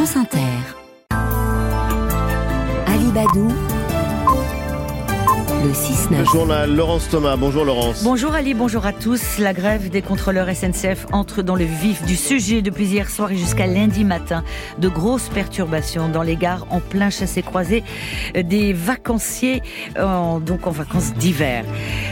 France Inter. Ali Badou. Le 6-9. Le journal Laurence Thomas. Bonjour Laurence. Bonjour Ali, bonjour à tous. La grève des contrôleurs SNCF entre dans le vif du sujet depuis hier soir et jusqu'à lundi matin. De grosses perturbations dans les gares en plein chassé-croisé des vacanciers en, donc en vacances d'hiver.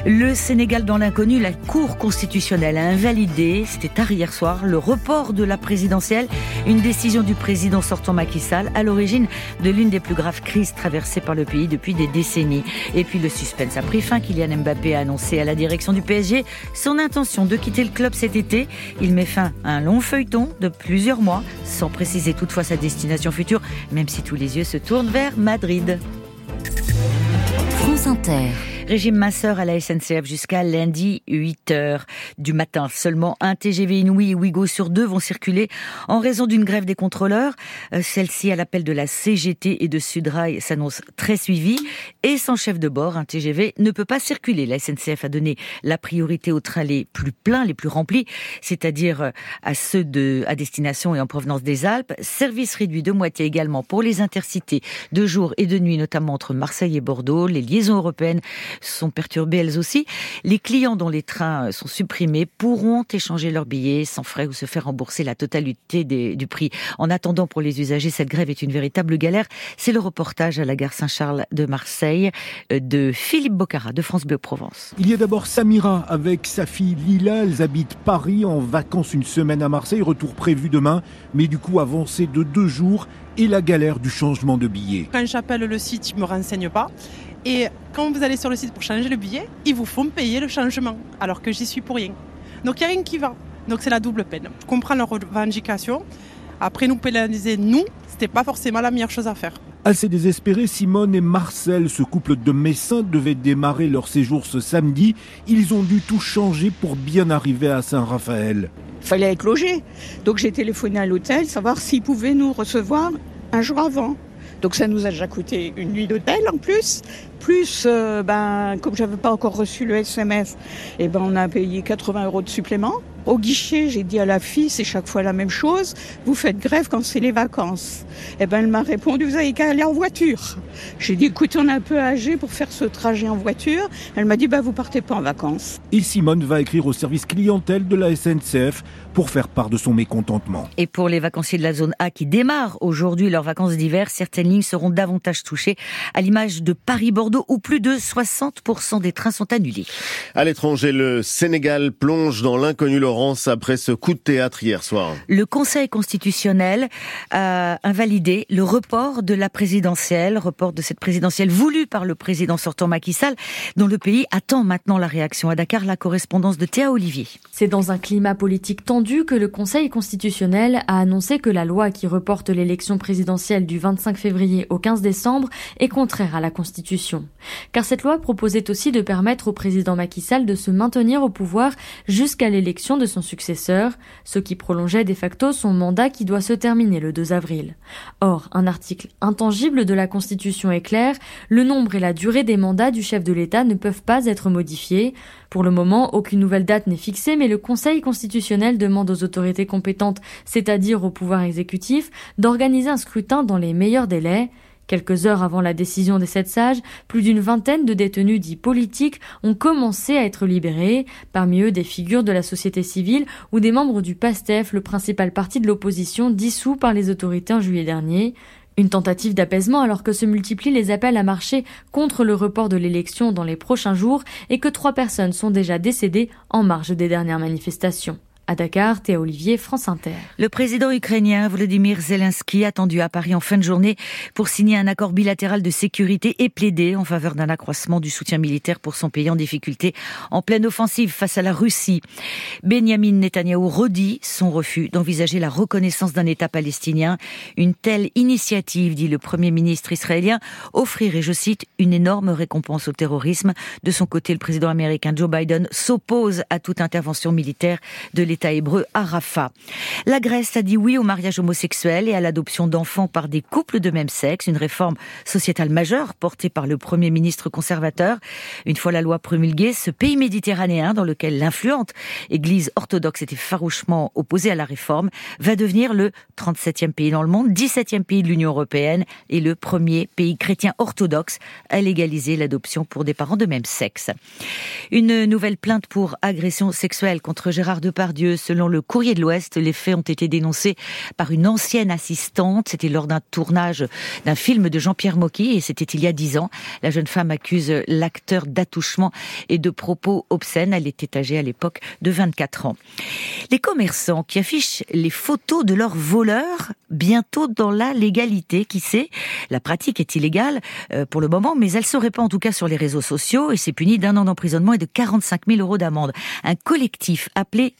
Le Sénégal dans l'inconnu, la Cour constitutionnelle a invalidé, c'était tard hier soir, le report de la présidentielle, une décision du président sortant Macky Sall à l'origine de l'une des plus graves crises traversées par le pays depuis des décennies. Et puis le suspense a pris fin. Kylian Mbappé a annoncé à la direction du PSG son intention de quitter le club cet été. Il met fin à un long feuilleton de plusieurs mois, sans préciser toutefois sa destination future, même si tous les yeux se tournent vers Madrid. France Inter. Régime masseur à la SNCF jusqu'à lundi 8h du matin. Seulement un TGV Inouï et Ouigo sur deux vont circuler en raison d'une grève des contrôleurs. Euh, celle-ci, à l'appel de la CGT et de Sudrail, s'annonce très suivie. Et sans chef de bord, un TGV ne peut pas circuler. La SNCF a donné la priorité aux trains les plus pleins, les plus remplis, c'est-à-dire euh, à ceux de, à destination et en provenance des Alpes. Service réduit de moitié également pour les intercités de jour et de nuit, notamment entre Marseille et Bordeaux. Les liaisons européennes sont perturbées elles aussi. Les clients dont les trains sont supprimés pourront échanger leurs billets sans frais ou se faire rembourser la totalité des, du prix. En attendant, pour les usagers, cette grève est une véritable galère. C'est le reportage à la gare Saint-Charles de Marseille euh, de Philippe Bocara de France Bleu Provence. Il y a d'abord Samira avec sa fille Lila. Elles habitent Paris en vacances une semaine à Marseille. Retour prévu demain, mais du coup avancé de deux jours et la galère du changement de billet. Quand j'appelle le site, ils me renseignent pas. Et quand vous allez sur le site pour changer le billet, ils vous font payer le changement, alors que j'y suis pour rien. Donc il n'y a rien qui va. Donc c'est la double peine. Je comprends leurs revendications. Après nous pénaliser, nous, c'était pas forcément la meilleure chose à faire. Assez désespérés, Simone et Marcel, ce couple de Messins, devaient démarrer leur séjour ce samedi. Ils ont dû tout changer pour bien arriver à Saint-Raphaël. fallait être logé. Donc j'ai téléphoné à l'hôtel, savoir s'ils pouvaient nous recevoir un jour avant. Donc ça nous a déjà coûté une nuit d'hôtel en plus. Plus, euh, ben, comme j'avais pas encore reçu le SMS, eh ben, on a payé 80 euros de supplément. Au guichet, j'ai dit à la fille, c'est chaque fois la même chose. Vous faites grève quand c'est les vacances. Eh ben, elle m'a répondu, vous avez qu'à aller en voiture. J'ai dit, écoute, on est un peu âgé pour faire ce trajet en voiture. Elle m'a dit, bah, vous partez pas en vacances. Et Simone va écrire au service clientèle de la SNCF pour faire part de son mécontentement. Et pour les vacanciers de la zone A qui démarrent aujourd'hui leurs vacances d'hiver, certaines lignes seront davantage touchées, à l'image de Paris-Bordeaux où plus de 60% des trains sont annulés. À l'étranger, le Sénégal plonge dans l'inconnu Laurence après ce coup de théâtre hier soir. Le Conseil constitutionnel a invalidé le report de la présidentielle, report de cette présidentielle voulue par le président sortant Macky Sall, dont le pays attend maintenant la réaction. À Dakar, la correspondance de Théa Olivier. C'est dans un climat politique tendu que le Conseil constitutionnel a annoncé que la loi qui reporte l'élection présidentielle du 25 février au 15 décembre est contraire à la Constitution. Car cette loi proposait aussi de permettre au président Macky Sall de se maintenir au pouvoir jusqu'à l'élection de son successeur, ce qui prolongeait de facto son mandat qui doit se terminer le 2 avril. Or, un article intangible de la Constitution est clair, le nombre et la durée des mandats du chef de l'État ne peuvent pas être modifiés. Pour le moment, aucune nouvelle date n'est fixée, mais le Conseil constitutionnel demande aux autorités compétentes, c'est-à-dire au pouvoir exécutif, d'organiser un scrutin dans les meilleurs délais. Quelques heures avant la décision des sept sages, plus d'une vingtaine de détenus dits politiques ont commencé à être libérés, parmi eux des figures de la société civile ou des membres du PASTEF, le principal parti de l'opposition dissous par les autorités en juillet dernier. Une tentative d'apaisement alors que se multiplient les appels à marcher contre le report de l'élection dans les prochains jours et que trois personnes sont déjà décédées en marge des dernières manifestations. À Dakar, Théa Olivier, France. Le président ukrainien Volodymyr Zelensky attendu à Paris en fin de journée pour signer un accord bilatéral de sécurité et plaider en faveur d'un accroissement du soutien militaire pour son pays en difficulté en pleine offensive face à la Russie. Benjamin Netanyahou redit son refus d'envisager la reconnaissance d'un État palestinien. Une telle initiative, dit le Premier ministre israélien, offrirait, je cite, une énorme récompense au terrorisme. De son côté, le président américain Joe Biden s'oppose à toute intervention militaire de l'État l'État hébreu à Rafah. La Grèce a dit oui au mariage homosexuel et à l'adoption d'enfants par des couples de même sexe, une réforme sociétale majeure portée par le Premier ministre conservateur. Une fois la loi promulguée, ce pays méditerranéen dans lequel l'influente Église orthodoxe était farouchement opposée à la réforme va devenir le 37e pays dans le monde, 17e pays de l'Union européenne et le premier pays chrétien orthodoxe à légaliser l'adoption pour des parents de même sexe. Une nouvelle plainte pour agression sexuelle contre Gérard Depardieu. Selon le Courrier de l'Ouest, les faits ont été dénoncés par une ancienne assistante. C'était lors d'un tournage d'un film de Jean-Pierre Mocky et c'était il y a dix ans. La jeune femme accuse l'acteur d'attouchement et de propos obscènes. Elle était âgée à l'époque de 24 ans. Les commerçants qui affichent les photos de leurs voleurs bientôt dans la légalité. Qui sait? La pratique est illégale euh, pour le moment, mais elle se répand en tout cas sur les réseaux sociaux et c'est puni d'un an d'emprisonnement et de 45 000 euros d'amende. Un collectif appelé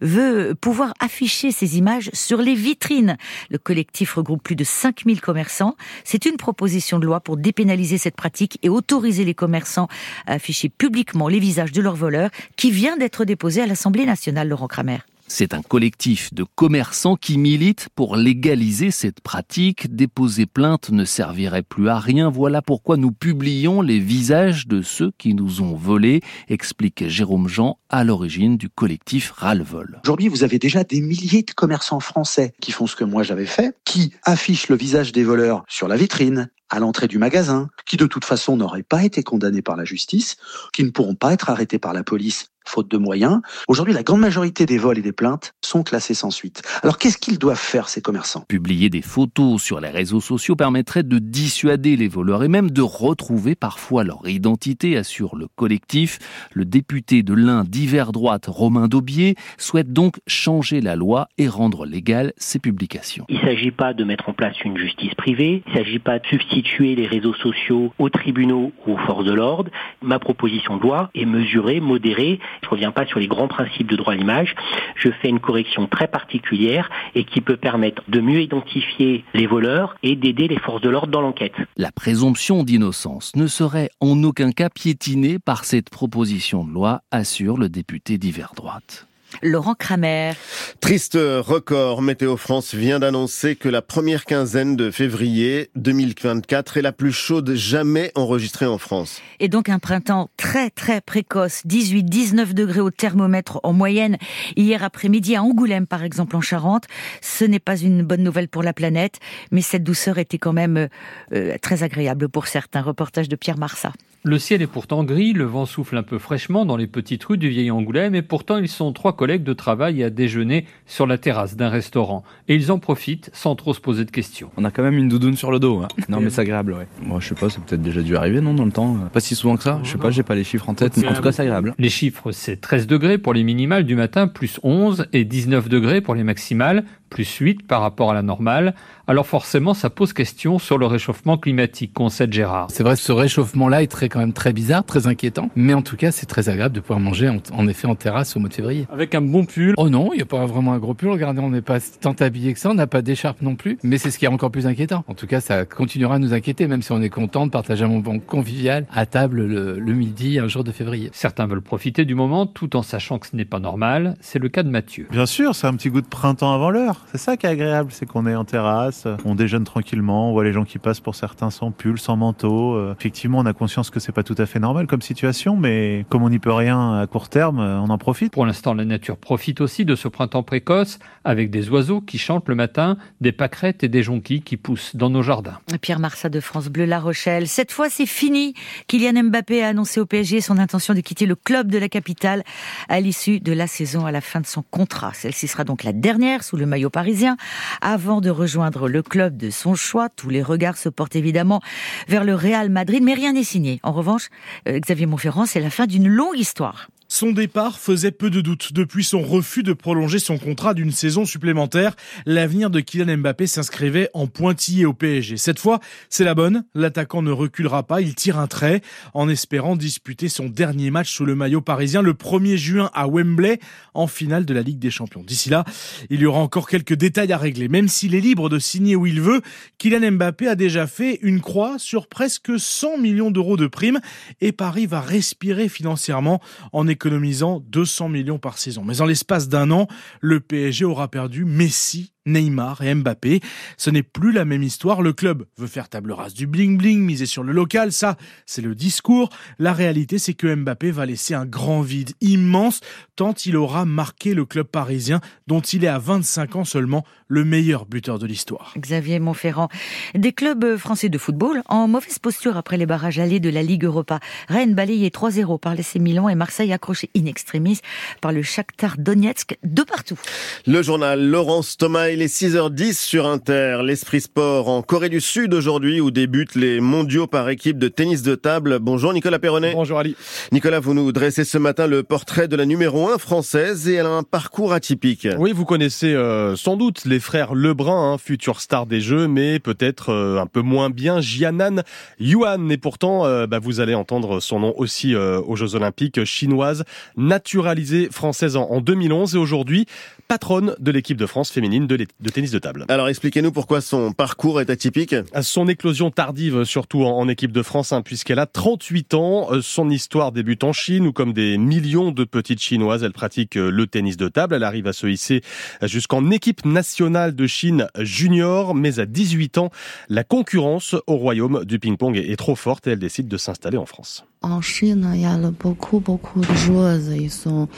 Veut pouvoir afficher ces images sur les vitrines. Le collectif regroupe plus de 5 000 commerçants. C'est une proposition de loi pour dépénaliser cette pratique et autoriser les commerçants à afficher publiquement les visages de leurs voleurs qui vient d'être déposé à l'Assemblée nationale, Laurent Kramer. C'est un collectif de commerçants qui milite pour légaliser cette pratique. Déposer plainte ne servirait plus à rien. Voilà pourquoi nous publions les visages de ceux qui nous ont volés, explique Jérôme Jean à l'origine du collectif Ralvol. Aujourd'hui, vous avez déjà des milliers de commerçants français qui font ce que moi j'avais fait, qui affichent le visage des voleurs sur la vitrine, à l'entrée du magasin, qui de toute façon n'auraient pas été condamnés par la justice, qui ne pourront pas être arrêtés par la police faute de moyens. Aujourd'hui, la grande majorité des vols et des plaintes sont classés sans suite. Alors qu'est-ce qu'ils doivent faire, ces commerçants? Publier des photos sur les réseaux sociaux permettrait de dissuader les voleurs et même de retrouver parfois leur identité, assure le collectif. Le député de l'Ain d'hiver droite, Romain Daubier, souhaite donc changer la loi et rendre légales ces publications. Il ne s'agit pas de mettre en place une justice privée, il ne s'agit pas de substituer les réseaux sociaux aux tribunaux ou aux forces de l'ordre. Ma proposition de loi est mesurée, modérée je ne reviens pas sur les grands principes de droit à l'image. Je fais une correction très particulière et qui peut permettre de mieux identifier les voleurs et d'aider les forces de l'ordre dans l'enquête. La présomption d'innocence ne serait en aucun cas piétinée par cette proposition de loi, assure le député d'hiver droite. Laurent Kramer. Triste record. Météo France vient d'annoncer que la première quinzaine de février 2024 est la plus chaude jamais enregistrée en France. Et donc un printemps très très précoce. 18-19 degrés au thermomètre en moyenne. Hier après-midi à Angoulême par exemple en Charente. Ce n'est pas une bonne nouvelle pour la planète, mais cette douceur était quand même euh, très agréable pour certains. Reportage de Pierre Marsat. Le ciel est pourtant gris, le vent souffle un peu fraîchement dans les petites rues du vieil Angoulême et pourtant ils sont trois collègues de travail à déjeuner sur la terrasse d'un restaurant. Et ils en profitent sans trop se poser de questions. On a quand même une doudoune sur le dos. Hein. Non mais c'est agréable, ouais. Moi je sais pas, c'est peut-être déjà dû arriver, non, dans le temps. Pas si souvent que ça. Je sais pas, j'ai pas les chiffres en tête, mais en tout cas c'est agréable. Les chiffres, c'est 13 degrés pour les minimales du matin, plus 11, et 19 degrés pour les maximales, plus 8 par rapport à la normale. Alors forcément, ça pose question sur le réchauffement climatique, concède Gérard. C'est vrai, ce réchauffement-là est très, quand même très bizarre, très inquiétant. Mais en tout cas, c'est très agréable de pouvoir manger en, effet en terrasse au mois de février. Avec un bon pull. Oh non, il n'y a pas vraiment un gros pull. Regardez, on n'est pas tant habillé que ça, on n'a pas d'écharpe non plus. Mais c'est ce qui est encore plus inquiétant. En tout cas, ça continuera à nous inquiéter, même si on est content de partager un moment convivial à table le, le midi, un jour de février. Certains veulent profiter du moment tout en sachant que ce n'est pas normal. C'est le cas de Mathieu. Bien sûr, c'est un petit goût de printemps avant l'heure. C'est ça agréable, c'est qu'on est en terrasse, on déjeune tranquillement, on voit les gens qui passent pour certains sans pull, sans manteau. Euh, effectivement, on a conscience que c'est pas tout à fait normal comme situation, mais comme on n'y peut rien à court terme, euh, on en profite. Pour l'instant, la nature profite aussi de ce printemps précoce avec des oiseaux qui chantent le matin, des pâquerettes et des jonquilles qui poussent dans nos jardins. Pierre Marsat de France Bleu La Rochelle. Cette fois, c'est fini. Kylian Mbappé a annoncé au PSG son intention de quitter le club de la capitale à l'issue de la saison, à la fin de son contrat. Celle-ci sera donc la dernière sous le maillot parisien avant de rejoindre le club de son choix. Tous les regards se portent évidemment vers le Real Madrid, mais rien n'est signé. En revanche, euh, Xavier Montferrand, c'est la fin d'une longue histoire. Son départ faisait peu de doute. Depuis son refus de prolonger son contrat d'une saison supplémentaire, l'avenir de Kylian Mbappé s'inscrivait en pointillé au PSG. Cette fois, c'est la bonne. L'attaquant ne reculera pas. Il tire un trait en espérant disputer son dernier match sous le maillot parisien le 1er juin à Wembley en finale de la Ligue des Champions. D'ici là, il y aura encore quelques détails à régler. Même s'il est libre de signer où il veut, Kylian Mbappé a déjà fait une croix sur presque 100 millions d'euros de primes et Paris va respirer financièrement en économie économisant 200 millions par saison. Mais en l'espace d'un an, le PSG aura perdu Messi, Neymar et Mbappé. Ce n'est plus la même histoire. Le club veut faire table rase du bling-bling, miser sur le local. Ça, c'est le discours. La réalité, c'est que Mbappé va laisser un grand vide immense tant il aura marqué le club parisien dont il est à 25 ans seulement le meilleur buteur de l'histoire. Xavier Montferrand. Des clubs français de football en mauvaise posture après les barrages allés de la Ligue Europa. Rennes balayé 3-0 par l'AC Milan et Marseille accroché in extremis par le Shakhtar Donetsk de partout. Le journal Laurence Thomas il est 6h10 sur Inter. L'Esprit Sport en Corée du Sud aujourd'hui où débutent les mondiaux par équipe de tennis de table. Bonjour Nicolas Perronnet. Bonjour Ali. Nicolas, vous nous dressez ce matin le portrait de la numéro 1 française et elle a un parcours atypique. Oui, vous connaissez euh, sans doute les frères Lebrun, hein, futur star des Jeux, mais peut-être euh, un peu moins bien Jianan Yuan. Et pourtant, euh, bah, vous allez entendre son nom aussi aux Jeux Olympiques chinoise, naturalisée française en, en 2011 et aujourd'hui patronne de l'équipe de France féminine de, de, tennis de table. Alors expliquez-nous pourquoi son parcours est atypique. Son éclosion tardive, surtout en, en équipe de France, hein, puisqu'elle a 38 ans. Son histoire débute en Chine, où comme des millions de petites Chinoises, elle pratique le tennis de table. Elle arrive à se hisser jusqu'en équipe nationale de Chine junior, mais à 18 ans, la concurrence au royaume du ping-pong est, est trop forte et elle décide de s'installer en France. En Chine, il y a beaucoup, beaucoup de joueuses. Ils sont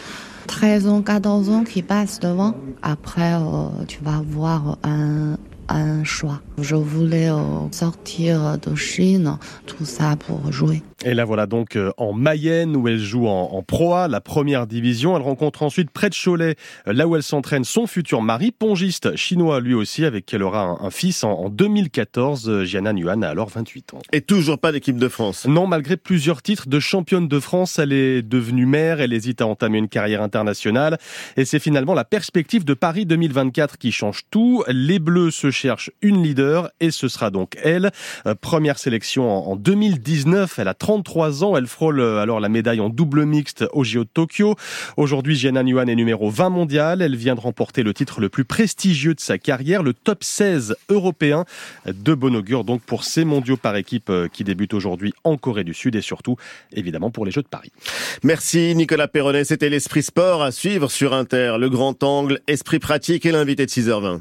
13 ans, 14 ans qui passent devant. Après, euh, tu vas avoir un, un choix. Je voulais euh, sortir de Chine, tout ça pour jouer. Et là voilà donc euh, en Mayenne où elle joue en, en Proa, la première division. Elle rencontre ensuite près de Cholet, là où elle s'entraîne, son futur mari, pongiste chinois lui aussi, avec qui elle aura un, un fils en, en 2014. Jianan Yuan a alors 28 ans. Et toujours pas d'équipe de France Non, malgré plusieurs titres de championne de France, elle est devenue mère, elle hésite à entamer une carrière internationale. Et c'est finalement la perspective de Paris 2024 qui change tout. Les Bleus se cherchent une leader et ce sera donc elle. Euh, première sélection en, en 2019, elle a 33 ans, elle frôle euh, alors la médaille en double mixte au JO de Tokyo. Aujourd'hui, Jianan Yuan est numéro 20 mondial. Elle vient de remporter le titre le plus prestigieux de sa carrière, le top 16 européen. De bon augure donc pour ces mondiaux par équipe euh, qui débutent aujourd'hui en Corée du Sud et surtout, évidemment, pour les Jeux de Paris. Merci Nicolas Perronnet. C'était l'Esprit Sport à suivre sur Inter. Le grand angle, Esprit pratique et l'invité de 6h20.